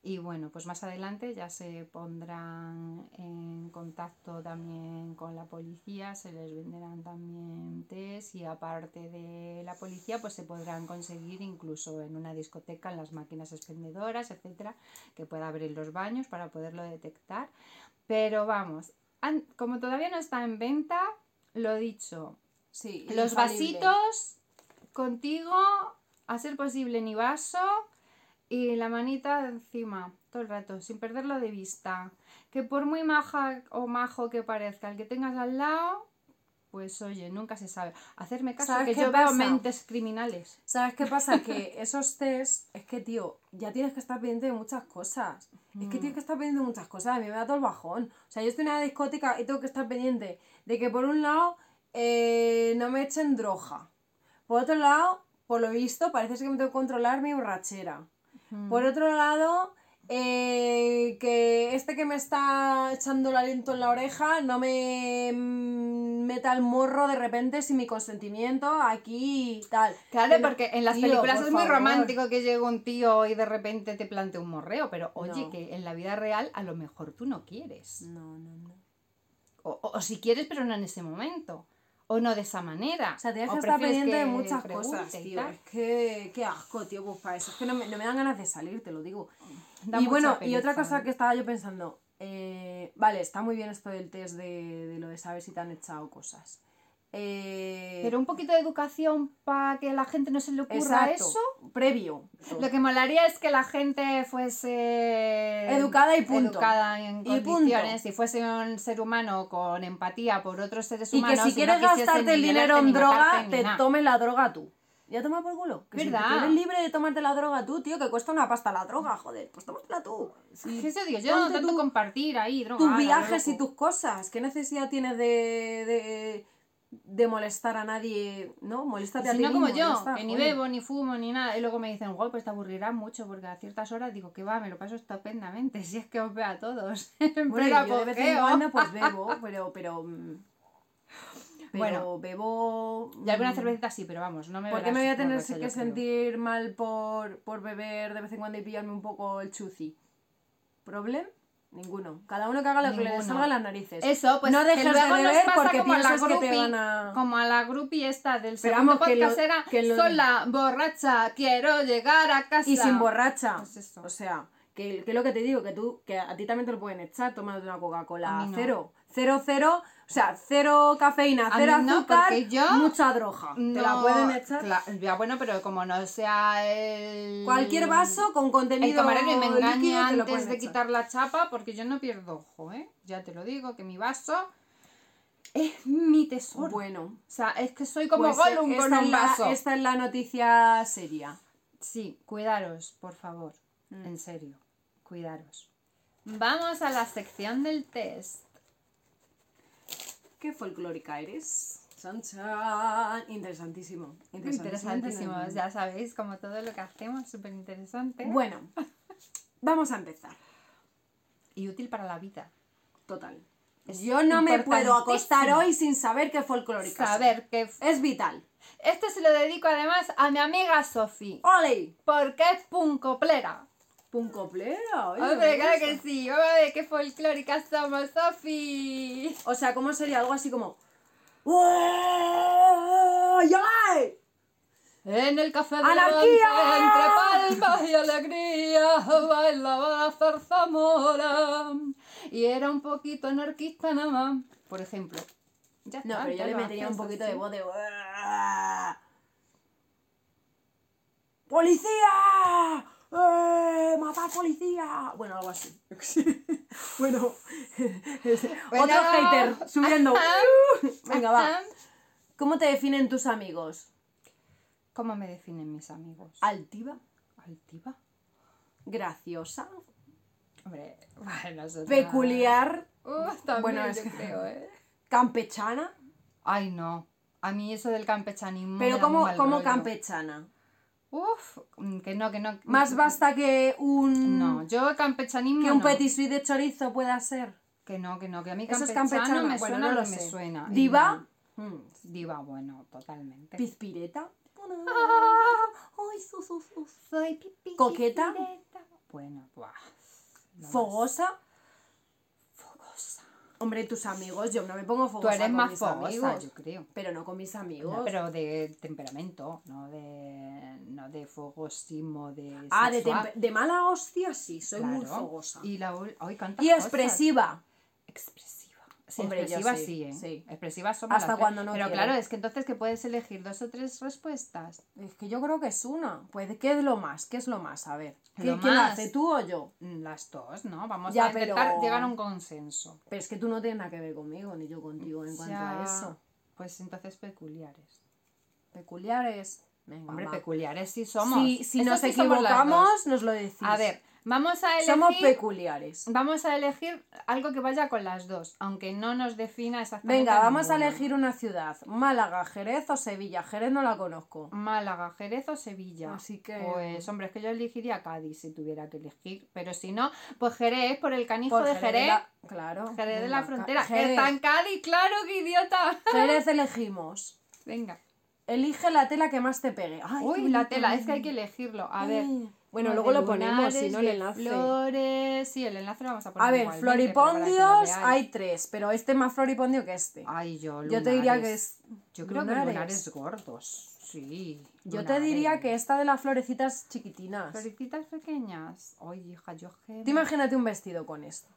A: Y bueno, pues más adelante ya se pondrán en contacto también con la policía, se les venderán también test y aparte de la policía pues se podrán conseguir incluso en una discoteca, en las máquinas expendedoras, etcétera, que pueda abrir los baños para poderlo detectar. Pero vamos, como todavía no está en venta, lo dicho,
B: Sí.
A: los
B: infalible.
A: vasitos contigo, a ser posible ni vaso y la manita encima, todo el rato, sin perderlo de vista. Que por muy maja o majo que parezca el que tengas al lado, pues oye, nunca se sabe. Hacerme caso
B: ¿Sabes
A: que yo veo mentes criminales.
B: ¿Sabes qué pasa? Que esos test, es que, tío, ya tienes que estar pendiente de muchas cosas. Es que tienes que estar pendiente de muchas cosas. A mí me da todo el bajón. O sea, yo estoy en una discoteca y tengo que estar pendiente de que, por un lado, eh, no me echen droga. Por otro lado, por lo visto, parece que me tengo que controlar mi borrachera. Por otro lado, eh, que este que me está echando el aliento en la oreja no me mm, meta el morro de repente sin mi consentimiento aquí y tal.
A: Claro, porque en las
B: Tío,
A: películas es muy
B: favor.
A: romántico que llegue un tío y de repente te plante un morreo, pero oye,
B: No.
A: que en la vida real a lo mejor tú no quieres.
B: No, no, no.
A: O, o- o si quieres, pero no en ese momento. O no de esa manera.
B: O sea, tienes que estar pendiente de muchas cosas, tío. Es que, qué asco, tío, pues para eso. Es que no me, no me dan ganas de salir, te lo digo.
A: Da
B: y bueno, y otra cosa que estaba yo pensando. eh, vale, está muy bien esto del test de, de lo de saber si te han echado cosas. Eh,
A: Pero un poquito de educación para que la gente no se le ocurra
B: exacto,
A: eso.
B: previo.
A: Lo que molaría es que la gente fuese
B: Educada y punto.
A: Educada en
B: Y punto.
A: condiciones y fuese un ser humano con empatía por otros seres
B: Y
A: humanos.
B: que si
A: no
B: quieres
A: quisiesen
B: gastarte el dinero en droga, te tomes la droga tú. Ya toma por culo. Que si
A: ¿Verdad?
B: tú eres libre de tomarte la droga tú, tío, que cuesta una pasta la droga, joder. Pues tómatela tú. Sí.
A: ¿Qué se digo? Yo no tanto
B: tú
A: compartir ahí, droga.
B: tus viajes y tus cosas. ¿Qué necesidad tienes de, de, de molestar a nadie? ¿No? Moléstate a ti
A: no como yo, que ni bebo, ni fumo, ni nada. Y luego me dicen, guau, pues te aburrirás mucho porque a ciertas horas digo que va, me lo paso estupendamente. Si es que os veo a todos. En
B: Bueno, yo de vez en cuando pues bebo, pero, pero, mm, pero
A: Bueno.
B: bebo...
A: Y alguna
B: mm,
A: cervecita sí, pero vamos, no me
B: ¿Por qué me voy a tener que sentir mal por, por beber de vez en cuando y pillarme un poco el chuzi? ¿Problem? Ninguno. Cada uno que haga lo que le salga a las narices.
A: Eso, pues
B: no
A: que
B: dejes de
A: nos
B: beber
A: pasa
B: porque
A: como a la
B: piensas que te van a...
A: Como a la groupie esta del segundo
B: que lo-
A: podcast era
B: que lo-
A: sola, borracha, quiero llegar a casa.
B: Y sin borracha.
A: Pues eso.
B: O sea, que, que es lo que te digo, que tú, que a ti también te lo pueden echar tomándote una Coca-Cola
A: no.
B: cero. Cero, cero, o sea, cero cafeína,
A: A
B: cero
A: no,
B: azúcar,
A: yo
B: mucha droga. Te la
A: No,
B: pueden echar.
A: ya, bueno, pero como no sea el...
B: Cualquier vaso con
A: El
B: contenido
A: camarero y me
B: líquido
A: engaña
B: lo
A: antes de
B: echar.
A: quitar la chapa porque yo no pierdo ojo, ¿eh? Ya te lo digo, que mi vaso es mi tesoro.
B: Bueno,
A: O sea, es que soy como
B: pues,
A: Gollum
B: esta
A: con un
B: la-
A: vaso.
B: esta es la noticia seria.
A: Sí, cuidaros, por favor.
B: Mm.
A: En serio, cuidaros. Vamos a la sección del test.
B: ¿Qué folclórica eres? Chan, chan. Interesantísimo.
A: Interesantísimo, ya sabéis, como todo lo que hacemos, súper interesante.
B: Bueno, vamos a empezar.
A: Y útil para la vida.
B: Total.
A: Es
B: Yo no me puedo acostar hoy sin saber qué folclórica.
A: Saber que...
B: Es vital.
A: Esto se lo dedico además a mi amiga Sofi.
B: ¡Ole!
A: Porque es puncoplera.
B: Puncoplera. oye,
A: Hombre, claro que sí. Hombre, qué folclóricas somos, Sofi.
B: O sea, ¿cómo sería algo así como... ¡Yolai!
A: En el café de entre palmas y alegría, bailaba la zarzamora. Y era un poquito anarquista nada más. Por ejemplo. Ya
B: No,
A: está,
B: pero yo le metería un poquito
A: así.
B: de voz de... ¡Policía! ¡Eh! ¡Matar policía! Bueno, algo así. bueno,
A: Bueno.
B: otro hater subiendo. Venga, va. ¿Cómo te definen tus amigos?
A: ¿Cómo me definen mis amigos?
B: ¿Altiva?
A: ¿Altiva?
B: ¿Graciosa?
A: Hombre, bueno, eso es
B: ¿Peculiar?
A: Uh, también
B: Bueno, es
A: yo
B: que-
A: creo, ¿eh?
B: ¿Campechana?
A: Ay, no. A mí eso del campechanismo.
B: Pero ¿cómo,
A: rollo.
B: campechana?
A: Uf, mm, que no, que no.
B: ¿Más basta que un...
A: No, yo campechanismo.
B: que un
A: no.
B: petit suisse de chorizo pueda ser?
A: Que no, que no, que a mí
B: Eso es
A: campechano me
B: bueno,
A: suena
B: no
A: lo me
B: sé.
A: suena.
B: ¿Diva? Mm.
A: Diva, bueno, totalmente.
B: ¿Pizpireta? Ay, su, su, su.
A: Soy pipi.
B: ¿Coqueta?
A: Bueno, buah. no más.
B: ¿Fogosa?
A: Fogosa.
B: Hombre, tus amigos, yo no me pongo
A: Tú
B: fogosa
A: eres
B: con
A: más
B: mis
A: fogosa,
B: amigos.
A: yo creo.
B: Pero no con mis amigos.
A: No, pero de temperamento, no de, no de fogosismo, de
B: Ah, de, de mala hostia sí, soy muy fogosa.
A: Y la cuántas
B: Y
A: cosas.
B: expresiva.
A: Expresiva. Sí,
B: Hombre, yo
A: expresivas
B: sí,
A: sí, ¿eh?
B: sí.
A: Expresivas somos
B: Hasta
A: las tres.
B: cuando no
A: Pero
B: quiero.
A: claro, es que entonces que puedes elegir dos o tres respuestas.
B: Es que yo creo que es una. Pues, ¿qué es lo más? ¿Qué es lo más? A ver. ¿qué-
A: Lo
B: ¿Quién lo
A: más.
B: hace, tú o yo?
A: Mm, Las dos, ¿no? Vamos
B: Ya,
A: a intentar
B: pero-
A: llegar a un consenso.
B: Pero es que tú no tienes nada que ver conmigo, ni yo contigo en cuanto a eso.
A: Pues entonces peculiares.
B: Peculiares. Venga,
A: Hombre, peculiares sí somos.
B: Si, nos equivocamos, nos lo decís.
A: A ver, vamos a elegir...
B: Somos peculiares.
A: Vamos a elegir algo que vaya con las dos, aunque no nos defina exactamente.
B: Venga, vamos a elegir una ciudad. Málaga, Jerez o Sevilla. Jerez no la conozco.
A: Málaga, Jerez o Sevilla.
B: Así que-
A: Pues, hombre, es que yo elegiría Cádiz si tuviera que elegir. Pero si no, pues Jerez por el canijo
B: Por
A: de Jerez.
B: la- Claro.
A: Jerez de la frontera. Que
B: Jerez.
A: está en Cádiz, claro, qué idiota.
B: Jerez elegimos.
A: Venga.
B: Elige la tela que más te pegue. Ay,
A: Uy, la tela, es que hay que elegirlo. A ver.
B: Bueno, luego lo ponemos, si
A: lunares,
B: no el enlace.
A: Flores. Sí, el enlace lo vamos a poner.
B: A ver, floripondios hay tres, pero este es más floripondio que este.
A: Ay, yo,
B: Yo te diría que
A: lunares.
B: es.
A: Yo creo que
B: lunares.
A: lunares gordos. Sí.
B: Yo te diría
A: lunares.
B: que esta de las florecitas chiquitinas.
A: Florecitas pequeñas. Ay, hija, yo.
B: Tú imagínate un vestido con esto.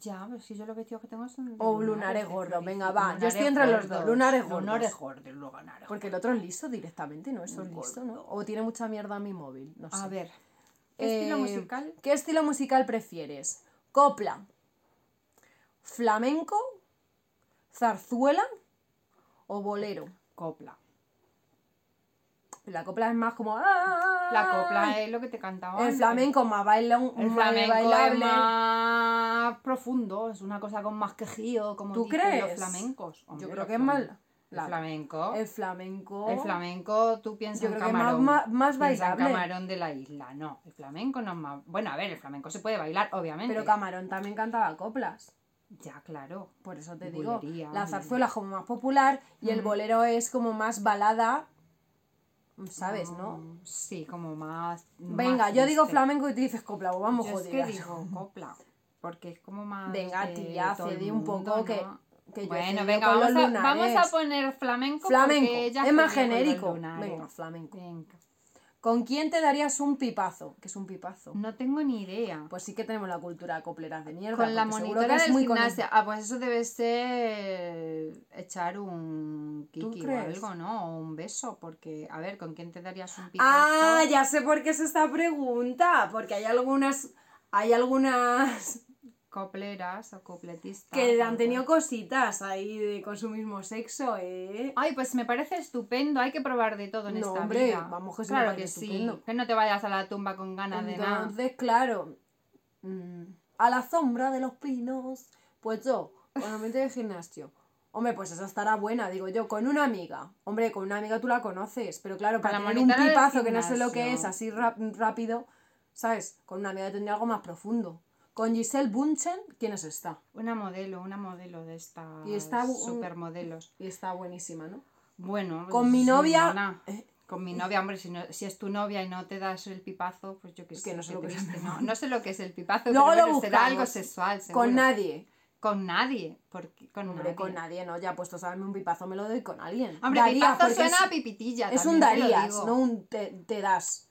A: Ya, pero si yo los vestidos que tengo son.
B: O lunares
A: de
B: gordos, venga, va, yo
A: lunares
B: estoy entre los dos, lunares gordos.
A: Lunares gordos, lunares
B: Porque el otro es liso directamente, ¿no? Eso es liso, ¿no? O tiene mucha mierda mi móvil, no sé.
A: A ver. ¿Qué estilo
B: Eh,
A: musical?
B: ¿Qué estilo musical prefieres? ¿Copla? ¿Flamenco? ¿Zarzuela? ¿O bolero?
A: Copla.
B: La copla es más como... ¡ah!
A: La copla es lo que te cantaba.
B: El
A: antes.
B: flamenco más, baila,
A: El flamenco es más profundo, es una cosa con más quejío, como
B: ¿Tú
A: dicen
B: crees?
A: los flamencos. Hombre,
B: Yo creo que es más...
A: El
B: la-
A: flamenco.
B: El flamenco...
A: El flamenco, tú piensas
B: Yo
A: en
B: creo que es más-
A: camarón.
B: más-
A: piensa en
B: bailable.
A: camarón de la isla. No, el flamenco no es más. Bueno, a ver, el flamenco se puede bailar, obviamente.
B: Pero Camarón también cantaba coplas.
A: Ya, claro.
B: Por eso te
A: Y
B: digo,
A: bulería,
B: la zarzuela es como más popular y el bolero es como más balada, ¿sabes, no?
A: Mm, Sí, como más.
B: Venga,
A: más
B: yo digo flamenco y tú dices copla, pues vamos
A: Yo es que digo copla. Porque es como más.
B: Venga, tía, cede un poco que-. Que
A: Bueno, venga, vamos a, vamos a
B: lunares.
A: poner flamenco.
B: Flamenco,
A: ella
B: es más genérico. Venga, flamenco.
A: Venga.
B: ¿Con quién te darías un pipazo? ¿Qué es un pipazo?
A: No tengo ni idea.
B: Pues sí que tenemos la cultura copleras de mierda.
A: con la monitora
B: que es
A: del
B: muy con-.
A: Ah, pues eso debe ser echar un
B: ¿Tú
A: kiki o algo, ¿no? O un beso, porque, a ver, ¿con quién te darías un pipazo?
B: Ah, ya sé por qué es esta pregunta. Porque hay algunas. Hay algunas
A: Copleras o copletistas.
B: que han tenido cositas ahí de, con su mismo sexo, ¿eh?
A: Ay, pues me parece estupendo, hay que probar de todo en
B: No,
A: esta
B: hombre,
A: vida.
B: vamos, que me
A: claro que
B: estupendo.
A: sí. Que no te vayas a la tumba con ganas de nada.
B: Entonces, claro, mm, a la sombra de los pinos, pues yo, con la mente de gimnasio. Hombre, pues esa estará buena, digo yo, con una amiga. Hombre, con una amiga tú la conoces, pero claro, para tener un pipazo que no sé lo que es, así rápido, ¿sabes? Con una amiga tendría algo más profundo. Con Giselle Bunchen, ¿quién es esta?
A: Una modelo, una modelo de estas
B: Y está un-
A: supermodelos.
B: Y está buenísima, ¿no?
A: Bueno,
B: Con mi novia- eh.
A: Con mi novia, hombre, si, no- si es tu novia y no te das el pipazo, pues yo qué sé.
B: que no sé lo que es
A: ¿no?
B: pipazo.
A: No sé lo que es el pipazo,
B: Luego
A: pero
B: lo
A: será algo sexual, seguro.
B: Con nadie.
A: Con nadie. Porque, con
B: Hombre,
A: nadie.
B: con nadie, ¿no? Ya puesto darme un pipazo me lo doy con alguien.
A: Hombre, pipazo suena
B: es-
A: a pipitilla.
B: Es un darías, no un te, te das.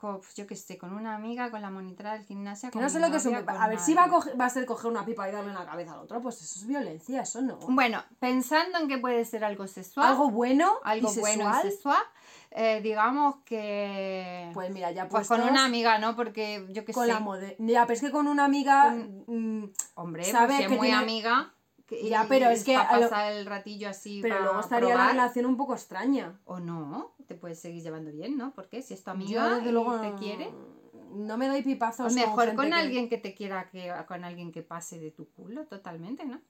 A: Pues yo qué sé, con una amiga, con la monitora del gimnasio.
B: Que
A: con
B: no sé
A: mi
B: lo que es un
A: novia,
B: pipa.
A: con
B: A ver, si va a,
A: nadie.
B: coger- va a ser coger una pipa y darle en la cabeza al otro, pues eso es violencia, eso no.
A: Bueno, pensando en que puede ser algo sexual.
B: Algo bueno
A: algo
B: y
A: bueno
B: sexual.
A: y sexual. eh, digamos que.
B: Pues mira, ya
A: pues con una amiga, ¿no? Porque yo qué
B: con
A: sé.
B: la mode- Ya, pero es que con una amiga. mm,
A: Hombre,
B: sabe
A: pues si es
B: que
A: muy
B: tiene-
A: amiga. Que-
B: Ya, pero es que a lo-
A: pasar el ratillo así.
B: pero luego estaría la
A: probar,
B: relación un poco extraña.
A: O no, te puedes seguir llevando bien, ¿no? Porque si es tu
B: Yo,
A: amiga
B: desde
A: y
B: luego,
A: te quiere.
B: No me doy pipazos.
A: O mejor con alguien que te quiera que con alguien que pase de tu culo, totalmente, ¿no?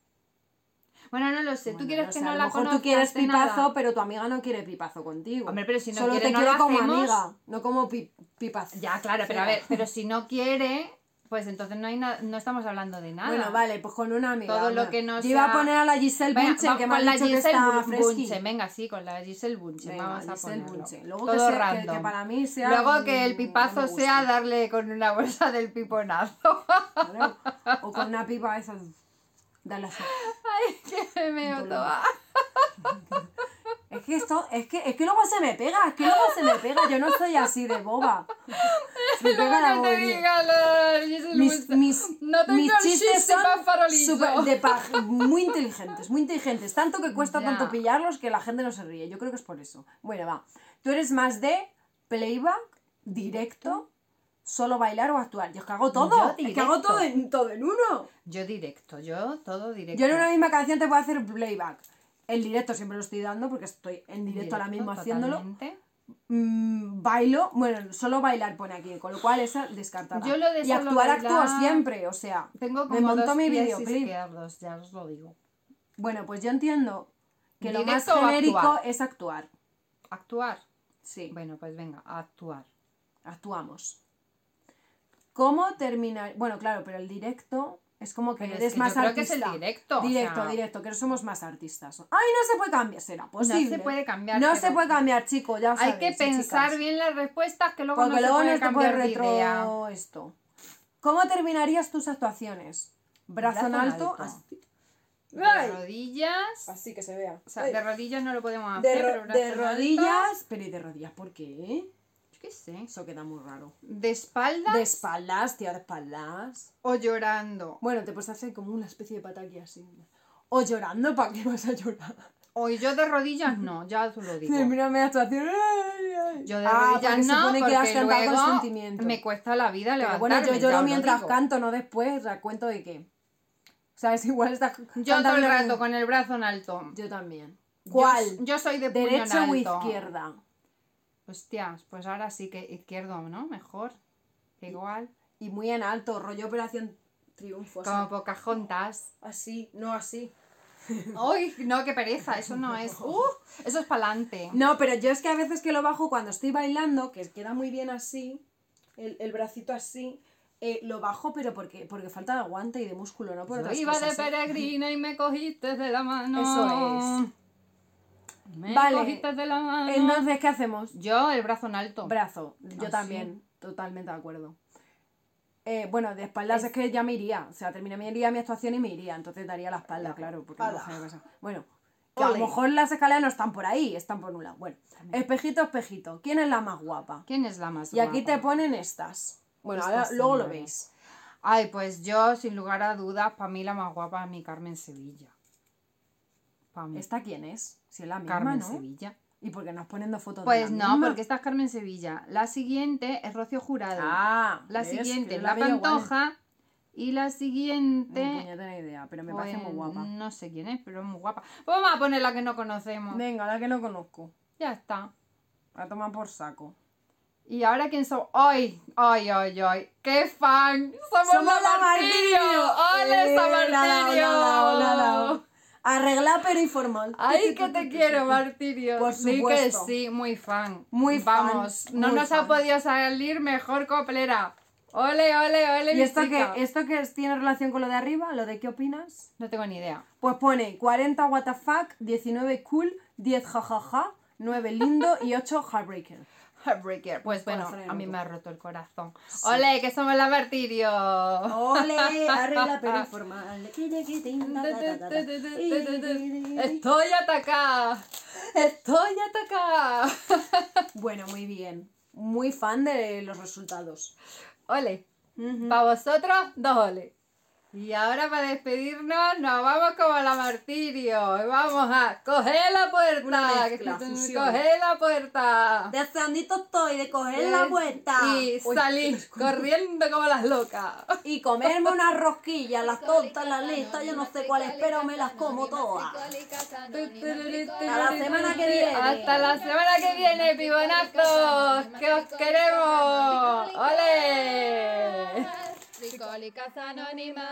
A: Bueno, no lo sé.
B: Bueno,
A: ¿Tú quieres
B: no
A: que no la conozcas
B: tú quieres pipazo,
A: nada?
B: pero tu amiga no quiere pipazo contigo.
A: Hombre, pero si no
B: Solo
A: quiere,
B: te
A: no
B: quiere
A: lo
B: como
A: hacemos.
B: amiga, no como pi- pipazo.
A: Ya, claro, pero a ver, pero si no quiere, pues entonces no hay no estamos hablando de nada.
B: Bueno, vale, pues con una amiga.
A: Todo lo que no
B: Yo iba a poner a la Giselle
A: Venga,
B: Bunchen,
A: va-
B: que me
A: con
B: ha
A: la
B: dicho que
A: Giselle
B: está.
A: Bunchen, venga, sí, con la Giselle Bunchen,
B: Venga,
A: vamos a ponerlo.
B: Bunchen. Luego
A: Todo
B: que, sea- que-
A: random.
B: que para mí sea...
A: Luego que el pipazo
B: no
A: sea darle con una bolsa del piponazo.
B: ¿vale? O con una pipa esa... Dale así.
A: Ay, que me meo toda.
B: Es que esto, es que, es que luego se me pega, es que luego se me pega, yo no soy así de boba. Me pega la
A: Jesus
B: Mis, mis,
A: No tengo
B: mis chistes
A: chiste
B: son de muy inteligentes, muy inteligentes. Tanto que cuesta tanto pillarlos que la gente no se ríe. Yo creo que es por eso. Bueno, va. Tú eres más de playback, directo, solo bailar o actuar. Yo es que hago todo. Es que hago todo en, todo en uno.
A: Yo directo, yo todo directo.
B: Yo en una misma canción te puedo hacer playback. El directo siempre lo estoy dando porque estoy en directo, ahora mismo haciéndolo. Mm, bailo, bueno, solo bailar pone aquí, con lo cual esa descartada.
A: Yo lo de
B: y actuar actúo
A: bailar-
B: siempre, o sea,
A: Tengo
B: me
A: como
B: montó
A: dos
B: mi videoclip.
A: ya os lo digo.
B: Bueno, pues yo entiendo que lo más
A: ¿Directo
B: genérico
A: actuar?
B: es actuar.
A: Actuar.
B: Sí,
A: Bueno, pues venga, a actuar.
B: actuamos. ¿Cómo terminar? Bueno, claro, pero el directo es como que
A: Pero es
B: eres
A: que
B: más
A: yo creo que es
B: artista.
A: el directo, o
B: Directo,
A: sea-
B: directo, que no somos más artistas. Ay, no se puede cambiar, será posible.
A: se puede cambiar,
B: No
A: pero-
B: se puede cambiar, chicos, ya
A: Hay
B: sabéis,
A: que
B: ¿eh,
A: pensar
B: chicas?
A: bien las respuestas que luego
B: Porque
A: no
B: luego
A: se
B: no
A: puede
B: puede
A: cambiar de idea.
B: retro esto. ¿Cómo terminarías tus actuaciones? Brazo, en
A: Brazo en
B: alto,
A: alto.
B: así.
A: De rodillas.
B: Así que se vea.
A: O sea,
B: Ay.
A: de rodillas no lo podemos
B: de,
A: hacer.
B: ro-
A: pero
B: de
A: en alto.
B: rodillas. Pero ¿y de rodillas por qué?
A: Qué sé.
B: Eso queda muy raro.
A: De espaldas
B: De espaldas, tío, de espaldas.
A: o llorando.
B: Bueno, te puedes hacer como una especie de pataki así. O llorando, ¿para qué vas a llorar?
A: O yo de rodillas no, ya te lo digo.
B: Mírame la actuación. Ay, ay.
A: Yo de
B: Ah,
A: rodillas no,
B: supone que has
A: porque
B: con
A: luego
B: sentimiento.
A: me cuesta la vida
B: Pero
A: levantarme.
B: bueno, yo lloro mientras
A: digo.
B: canto, no después. ¿A cuento de qué? ¿Sabes? Igual estás
A: Yo todo el rato con el brazo en alto.
B: Yo también. ¿Cuál?
A: Yo, soy de puño en
B: ¿Derecha o izquierda?
A: Hostias, pues ahora sí que izquierdo, ¿no? Mejor. Igual.
B: Y muy en alto, rollo Operación Triunfo.
A: Como
B: así.
A: Pocahontas.
B: Así, no así.
A: ¡Uy! No, qué pereza. Eso no es. ¡Uh! Eso es pa'lante.
B: No, pero yo es que a veces que lo bajo cuando estoy bailando, que queda muy bien así, el, el bracito así, eh, lo bajo, pero porque, porque falta de aguante y de músculo, no por
A: Yo
B: otras
A: iba de
B: ¿eh?
A: peregrina y me cogiste de la mano.
B: Eso
A: es. Me
B: Vale.
A: cogiste de la mano.
B: Entonces, ¿qué hacemos?
A: Yo el brazo en alto.
B: Brazo, yo también, totalmente de acuerdo. Eh, bueno, de espaldas es... que ya me iría, o sea, terminaría mi actuación y me iría, entonces daría la espalda, claro, porque no sé qué pasa. Bueno, que a lo mejor las escaleras no están por ahí, están por un lado. Bueno, espejito, espejito, ¿quién es la más guapa?
A: ¿Quién es la más
B: Y aquí te
A: guapa?
B: ponen estas. Bueno,
A: Estas
B: ahora, luego lo veis.
A: Ay, pues yo, sin lugar a dudas, para mí la más guapa es mi Carmen Sevilla.
B: ¿Esta quién es? Si es la misma,
A: Carmen
B: ¿no?
A: Sevilla.
B: ¿Y por qué nos poniendo fotos de
A: Pues
B: la
A: no,
B: misma?
A: porque esta es Carmen Sevilla. La siguiente es Rocío Jurado.
B: Ah,
A: la siguiente es
B: la
A: La. Pantoja. Y la siguiente.
B: puñetera idea, pero me parece muy
A: pues,
B: guapa.
A: No sé quién es, pero es muy guapa. Pues vamos a poner la que no conocemos.
B: Venga, la que no conozco.
A: Ya está.
B: La toma por saco.
A: Y ahora quién somos. ¡Ay! ¡Ay, ay, ay! ¡Qué fan! ¡Somos,
B: ¡Somos
A: la Martirio! ¡Ole,
B: Eh,
A: esa
B: la ha dado,
A: Martirio!
B: la ha dado, la ha dado. Arreglar pero informal.
A: ¡Ay, que te quiero, Martirio!
B: Por
A: Di que
B: supuesto.
A: sí, muy fan.
B: Muy fan,
A: Vamos, no
B: muy
A: nos ha podido salir mejor coplera. ¡Ole, ole, ole!
B: ¿Y
A: mi
B: esto
A: chica!
B: que, esto que tiene relación con lo de arriba? ¿Lo de qué opinas?
A: No tengo ni idea.
B: Pues pone 40 WTF, 19 cool, 10 jajaja, 9 lindo y 8 heartbreaker.
A: Heartbreaker. Pues bueno, a mí me ha roto el corazón. ¡Ole, que somos la Martirio!
B: Ole, arregla pero informal.
A: Estoy atacada. Estoy atacada.
B: Bueno, muy bien. Muy fan de los resultados.
A: Ole. Para vosotros, dos ole. Y ahora para despedirnos nos vamos como la martirio. Vamos a coger la puerta.
B: Mezcla,
A: coger la puerta.
B: Deseandito estoy de coger la vuelta.
A: Y salir corriendo como las locas.
B: y comerme unas rosquillas, las tontas, las listas, yo no sé cuáles, pero me las como todas.
A: Hasta
B: la semana que viene.
A: Hasta la semana que viene, pibonazos. Que os queremos. ¡Ole!
E: Alcohólicas Anónimas.